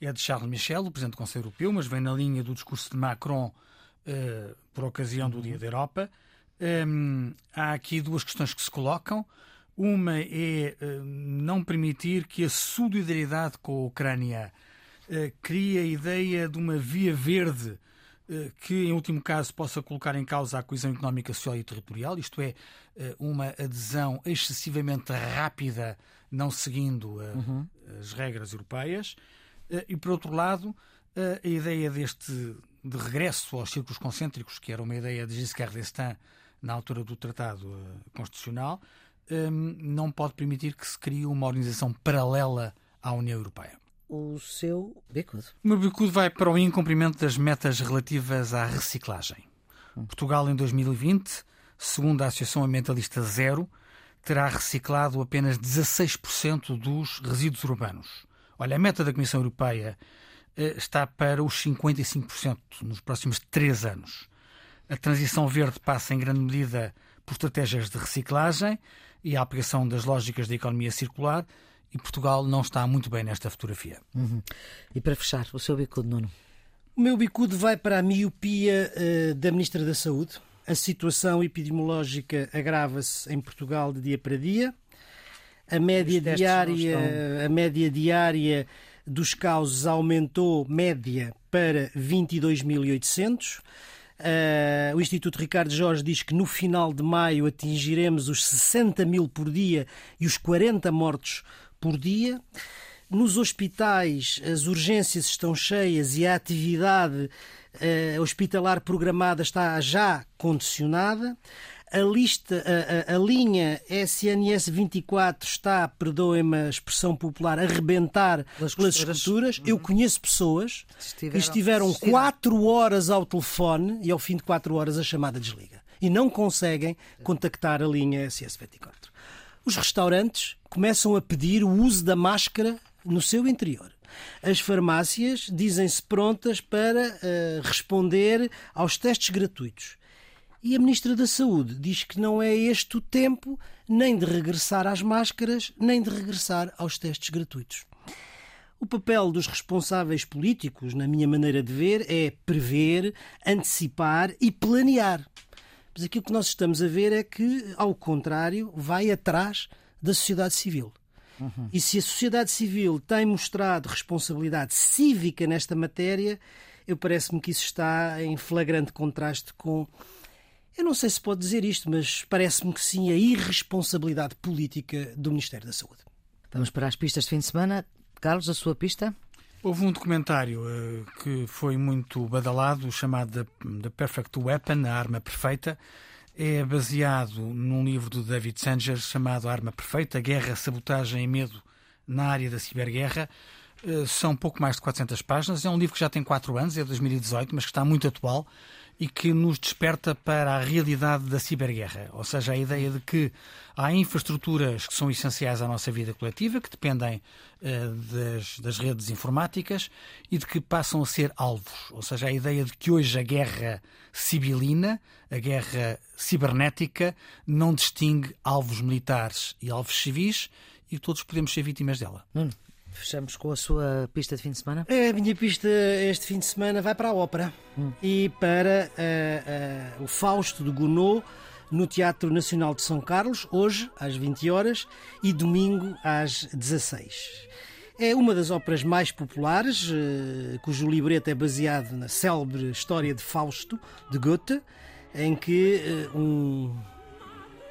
é de Charles Michel, o Presidente do Conselho Europeu, mas vem na linha do discurso de Macron uh, por ocasião do Dia da Europa. Um, há aqui duas questões que se colocam. Uma é uh, não permitir que a solidariedade com a Ucrânia uh, crie a ideia de uma via verde eh, que, em último caso, possa colocar em causa a coesão económica, social e territorial, isto é, eh, uma adesão excessivamente rápida, não seguindo eh, uhum. as regras europeias. E, por outro lado, a ideia deste de regresso aos círculos concêntricos, que era uma ideia de Giscard d'Estaing na altura do Tratado Constitucional, não pode permitir que se crie uma organização paralela à União Europeia o seu bicudo. O meu bicudo vai para o incumprimento das metas relativas à reciclagem. Portugal, em 2020, segundo a Associação Ambientalista Zero, terá reciclado apenas 16% dos resíduos urbanos. Olha, a meta da Comissão Europeia eh, está para os 55% nos próximos três anos. A transição verde passa em grande medida por estratégias de reciclagem e a aplicação das lógicas da economia circular, e Portugal não está muito bem nesta fotografia. Uhum. E para fechar, o seu bicudo, Nuno? O meu bicudo vai para a miopia uh, da Ministra da Saúde. A situação epidemiológica agrava-se em Portugal de dia para dia. A média diária, estão... a média diária dos casos aumentou média para 22.800. Uh, eh, o Instituto Ricardo Jorge diz que no final de maio atingiremos os 60 mil por dia e os 40 mortos por dia. Nos hospitais, as urgências estão cheias e a atividade uh, hospitalar programada está já condicionada. A lista, a, a, a linha SNS 24 está, perdoem-me a expressão popular, a arrebentar pelas esculturas. Uhum. Eu conheço pessoas estiveram, que estiveram quatro horas ao telefone e ao fim de quatro horas a chamada desliga. E não conseguem contactar a linha SS 24. Os restaurantes começam a pedir o uso da máscara no seu interior. As farmácias dizem-se prontas para uh, responder aos testes gratuitos. E a Ministra da Saúde diz que não é este o tempo nem de regressar às máscaras, nem de regressar aos testes gratuitos. O papel dos responsáveis políticos, na minha maneira de ver, é prever, antecipar e planear. Mas aqui o que nós estamos a ver é que, ao contrário, vai atrás da sociedade civil. Uhum. E se a sociedade civil tem mostrado responsabilidade cívica nesta matéria, eu parece-me que isso está em flagrante contraste com. Eu não sei se pode dizer isto, mas parece-me que sim, a irresponsabilidade política do Ministério da Saúde. Vamos para as pistas de fim de semana. Carlos, a sua pista? Houve um documentário uh, que foi muito badalado, chamado The, The Perfect Weapon, a arma perfeita. É baseado num livro do David Sanger chamado Arma Perfeita, Guerra, Sabotagem e Medo na área da ciberguerra. Uh, são pouco mais de 400 páginas. É um livro que já tem 4 anos, é de 2018, mas que está muito atual e que nos desperta para a realidade da ciberguerra, ou seja, a ideia de que há infraestruturas que são essenciais à nossa vida coletiva, que dependem uh, das, das, redes informáticas e de que passam a ser alvos, ou seja, a ideia de que hoje a guerra civilina, a guerra cibernética, não distingue alvos militares e alvos civis e todos podemos ser vítimas dela. Hum. Fechamos com a sua pista de fim de semana? A minha pista este fim de semana vai para a ópera hum. e para uh, uh, o Fausto de Gounod no Teatro Nacional de São Carlos, hoje às 20 horas e domingo às 16. É uma das óperas mais populares, uh, cujo libreto é baseado na célebre história de Fausto, de Goethe, em que um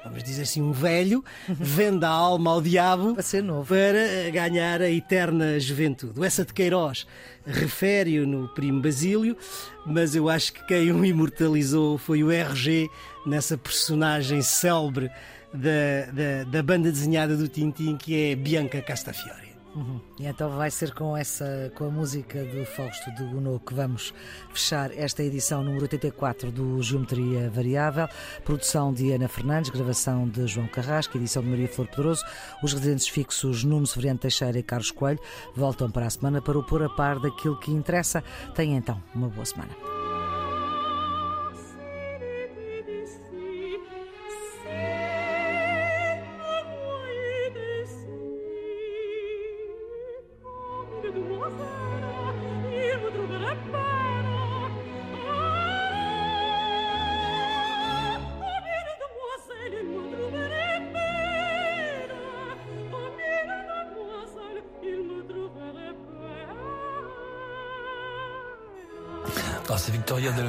vamos dizer assim, um velho, vende a alma ao diabo para, ser novo. para ganhar a eterna juventude. Essa de Queiroz refere-o no Primo Basílio, mas eu acho que quem o imortalizou foi o RG nessa personagem célebre da, da, da banda desenhada do Tintim, que é Bianca Castafiore. Uhum. E então vai ser com essa, com a música do Fausto de Gounod que vamos fechar esta edição número 84 do Geometria Variável. Produção de Ana Fernandes, gravação de João Carrasco, edição de Maria Flor Pedroso. Os residentes fixos Nuno Severiano Teixeira e Carlos Coelho voltam para a semana para o pôr a par daquilo que interessa. Tenha então uma boa semana.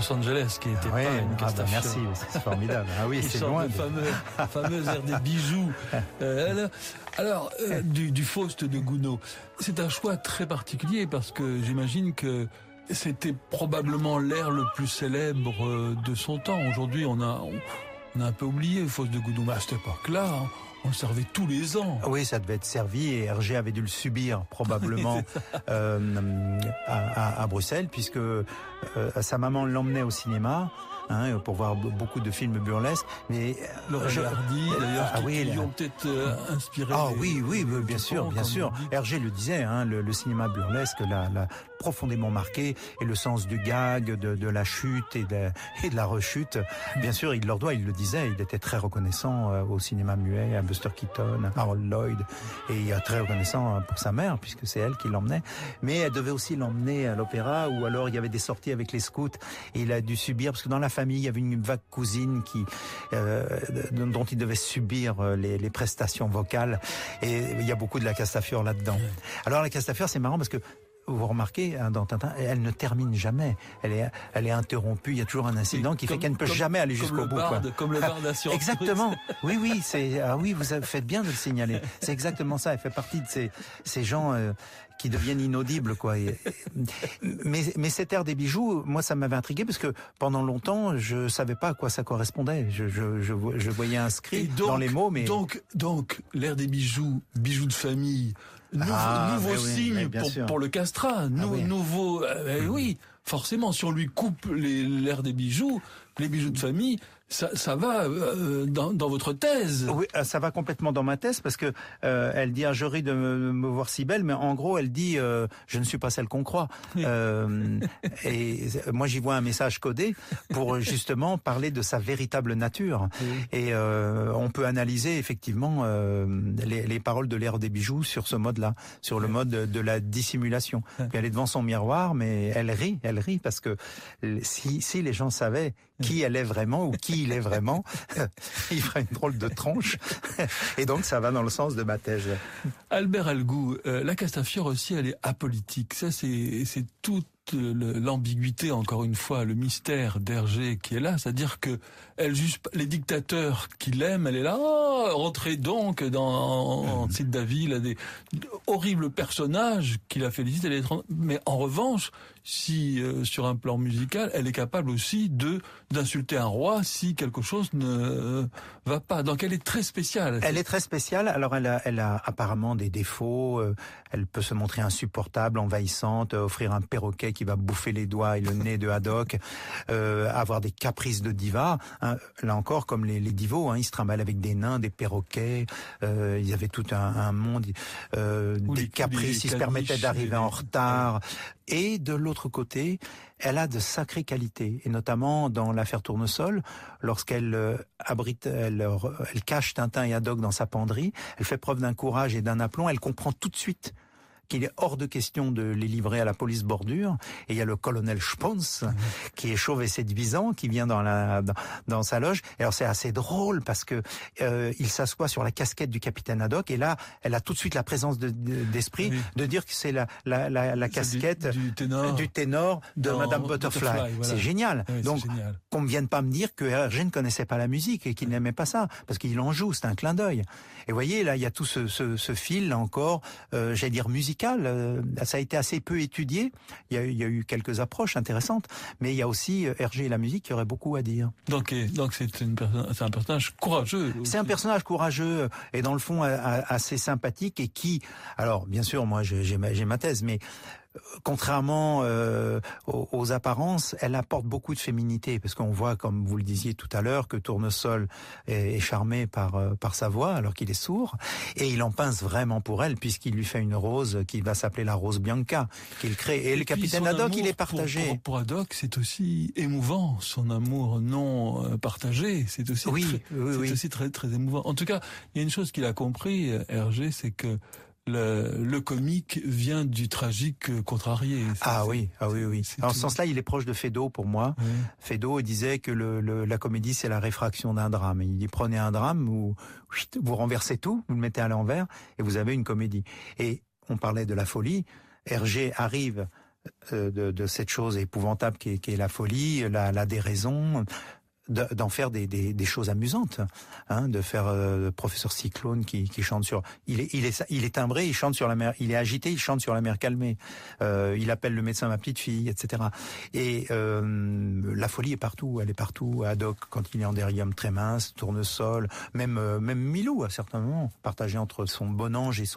Los Angeles qui était oui, pas une ah bah merci, c'est formidable. Ah oui, c'est loin. Le fameux, fameux air des bijoux. Euh, alors, euh, du, du Faust de Gounod, c'est un choix très particulier parce que j'imagine que c'était probablement l'air le plus célèbre euh, de son temps. Aujourd'hui, on a, on, a un peu oublié Faust de Gounod, mais à cette époque-là, on le servait tous les ans. Oui, ça devait être servi et Hergé avait dû le subir probablement euh, à, à, Bruxelles puisque euh, sa maman l'emmenait au cinéma. Hein, pour voir beaucoup de films burlesques. Mais le je... Hardy, d'ailleurs, ah, qui, oui, qui ont peut-être euh, inspiré. Ah oui, oui, bien sûr, bien sûr. Hergé le disait, hein, le, le, cinéma burlesque l'a, profondément marqué et le sens du gag, de, de la chute et de, et de, la rechute. Bien sûr, il leur doit, il le disait, il était très reconnaissant euh, au cinéma muet, à Buster Keaton, à Harold Lloyd, et très reconnaissant euh, pour sa mère puisque c'est elle qui l'emmenait. Mais elle devait aussi l'emmener à l'opéra ou alors il y avait des sorties avec les scouts et il a dû subir parce que dans la famille il y avait une vague cousine qui euh, dont il devait subir euh, les, les, prestations vocales et il y a beaucoup de la Castafiore là-dedans. Alors la Castafiore c'est marrant parce que vous remarquez, hein, dans Tintin, elle ne termine jamais. Elle est, elle est interrompue. Il y a toujours un incident qui fait qu'elle ne peut jamais aller jusqu'au bout. quoi. Comme le bar d'assurance. exactement. Oui, oui, c'est, ah oui, vous faites bien de le signaler. C'est exactement ça. Elle fait partie de ces, ces gens euh, qui deviennent inaudibles, quoi. mais, mais cette ère des bijoux, moi, ça m'avait intrigué parce que pendant longtemps, je savais pas à quoi ça correspondait. Je, je, je, je voyais inscrit dans les mots, mais donc, donc, l'ère des bijoux, bijoux de famille, nouveau, ah, nouveau signe pour, pour, le castrat, ah nouveau, euh, oui, forcément, si on lui coupe l'air des bijoux, les bijoux de famille, ça, ça va euh, dans, dans, votre thèse. Oui, euh, ça va complètement dans ma thèse parce que euh, elle dit ah, je ris de me, me, voir si belle, mais en gros elle dit euh, je ne suis pas celle qu'on croit. Euh, et moi j'y vois un message codé pour justement parler de sa véritable nature. Oui. Et on peut analyser effectivement les, les, paroles de l'ère des bijoux sur ce mode-là, sur le mode de, de la dissimulation. Puis elle est devant son miroir, mais elle rit, elle rit parce que si, si les gens savaient qui elle est vraiment ou qui il est vraiment, il fera une drôle de tronche. Et donc ça va dans le sens de ma thèse. Albert Algou, euh, la Castafiore aussi, elle est apolitique. Ça, c'est toute l'ambiguïté, encore une fois, le mystère d'Hergé qui est là, c'est-à-dire que elle juge les dictateurs qui l'aiment, elle est là, oh, rentrez donc dans Cite David, a des horribles personnages qui la félicitent, elle est, mais en revanche, si euh, sur un plan musical, elle est capable aussi de d'insulter un roi si quelque chose ne va pas. Donc elle est très spéciale. Elle est très spéciale. Alors elle a, elle a apparemment des défauts. Euh, elle peut se montrer insupportable, envahissante, euh, offrir un perroquet qui va bouffer les doigts et le nez de Haddock, euh, avoir des caprices de diva. Hein, là encore, comme les, les divos, hein, ils se trimballent avec des nains, des perroquets. Euh, il y avait tout un, un monde, euh, des les, caprices. Ils se permettaient d'arriver en retard. Et de l'autre côté, elle a de sacrées qualités, et notamment dans l'affaire Tournesol, lorsqu'elle abrite, elle, elle cache Tintin et Haddock dans sa penderie, elle fait preuve d'un courage et d'un aplomb, elle comprend tout de suite qu'il est hors de question de les livrer à la police bordure. Et il y a le colonel Spons, mmh. qui est chauve et séduisant, qui vient dans, la, dans, dans sa loge. Et alors c'est assez drôle parce que euh, il s'assoit sur la casquette du capitaine Haddock. Et là, elle a tout de suite la présence d'esprit de, de, de, dire que c'est la, la, la, la casquette du, du, ténor, du, ténor, de Madame Butterfly. Butterfly voilà. C'est génial. Oui, Donc, qu'on ne vienne pas me dire que Hergé ne connaissait pas la musique et qu'il n'aimait pas ça, parce qu'il en joue, c'est un clin d'œil. Et vous voyez, là, il y a tout ce, ce, ce fil, là encore, euh, j'allais dire musical. Euh, ça a été assez peu étudié. Il y, a, il y, a, eu quelques approches intéressantes, mais il y a aussi euh, Hergé et la musique qui aurait beaucoup à dire. Donc, donc c'est un personnage courageux. C'est un personnage courageux et dans le fond assez sympathique et qui, alors bien sûr, moi j'ai ma, ma thèse, mais contrairement euh, aux, aux, apparences, elle apporte beaucoup de féminité parce qu'on voit, comme vous le disiez tout à l'heure, que Tournesol est, est charmé par euh, par sa voix alors qu'il est sourd et il en pince vraiment pour elle puisqu'il lui fait une rose qui va s'appeler la rose Bianca qu'il crée et, et le capitaine Haddock il est partagé. Pour, pour, pour Haddock, c'est aussi émouvant son amour non euh, partagé, c'est aussi oui, très, oui, oui. aussi très très émouvant. En tout cas, il y a une chose qu'il a compris Hergé, c'est que le, le, comique vient du tragique contrarié. Ah oui, ah oui, oui. En ce sens-là, il est proche de Feydeau pour moi. Oui. Feydeau disait que le, le, la comédie, c'est la réfraction d'un drame. Il dit prenez un drame où vous renversez tout, vous le mettez à l'envers et vous avez une comédie. Et on parlait de la folie. Hergé arrive euh, de, de, cette chose épouvantable qui est, la folie, la, la déraison, d'en faire des, des, choses amusantes, hein, de faire euh, professeur Cyclone qui, qui, chante sur, il est, il est, il est timbré, il chante sur la mer, il est agité, il chante sur la mer calmée, euh, il appelle le médecin ma petite fille, etc. Et euh, la folie est partout, elle est partout. Haddock quand il est en dérium très mince, tournesol, même même Milou à certains moments, partagé entre son bon ange et son